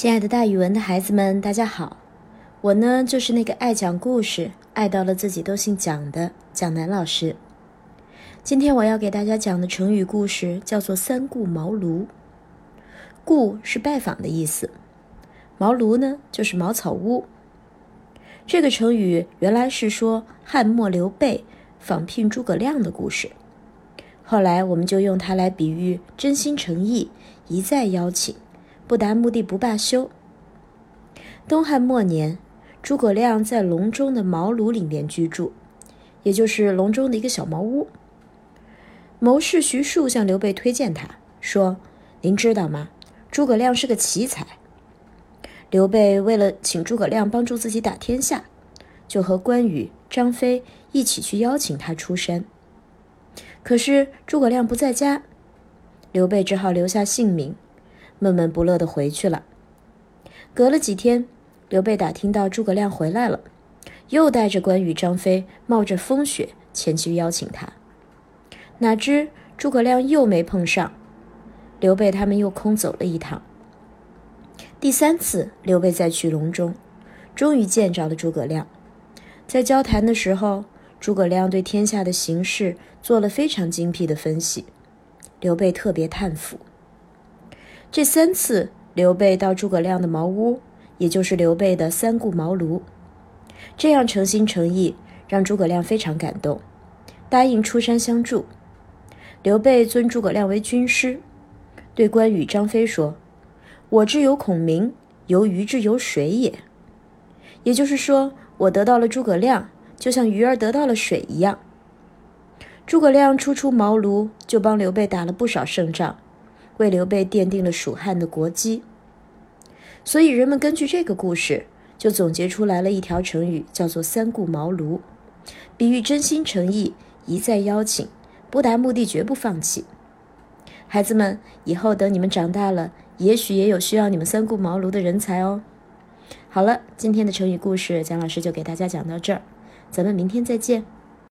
亲爱的，大语文的孩子们，大家好！我呢，就是那个爱讲故事、爱到了自己都姓蒋的蒋楠老师。今天我要给大家讲的成语故事叫做“三顾茅庐”。顾是拜访的意思，茅庐呢就是茅草屋。这个成语原来是说汉末刘备访聘诸葛亮的故事，后来我们就用它来比喻真心诚意，一再邀请。不达目的不罢休。东汉末年，诸葛亮在隆中的茅庐里面居住，也就是隆中的一个小茅屋。谋士徐庶向刘备推荐他说：“您知道吗？诸葛亮是个奇才。”刘备为了请诸葛亮帮助自己打天下，就和关羽、张飞一起去邀请他出山。可是诸葛亮不在家，刘备只好留下姓名。闷闷不乐地回去了。隔了几天，刘备打听到诸葛亮回来了，又带着关羽、张飞，冒着风雪前去邀请他。哪知诸葛亮又没碰上，刘备他们又空走了一趟。第三次，刘备再去隆中，终于见着了诸葛亮。在交谈的时候，诸葛亮对天下的形势做了非常精辟的分析，刘备特别叹服。这三次，刘备到诸葛亮的茅屋，也就是刘备的三顾茅庐，这样诚心诚意，让诸葛亮非常感动，答应出山相助。刘备尊诸葛亮为军师，对关羽、张飞说：“我之有孔明，由鱼之有水也。”也就是说，我得到了诸葛亮，就像鱼儿得到了水一样。诸葛亮初出茅庐，就帮刘备打了不少胜仗。为刘备奠定了蜀汉的国基，所以人们根据这个故事就总结出来了一条成语，叫做“三顾茅庐”，比喻真心诚意，一再邀请，不达目的绝不放弃。孩子们，以后等你们长大了，也许也有需要你们三顾茅庐的人才哦。好了，今天的成语故事，蒋老师就给大家讲到这儿，咱们明天再见。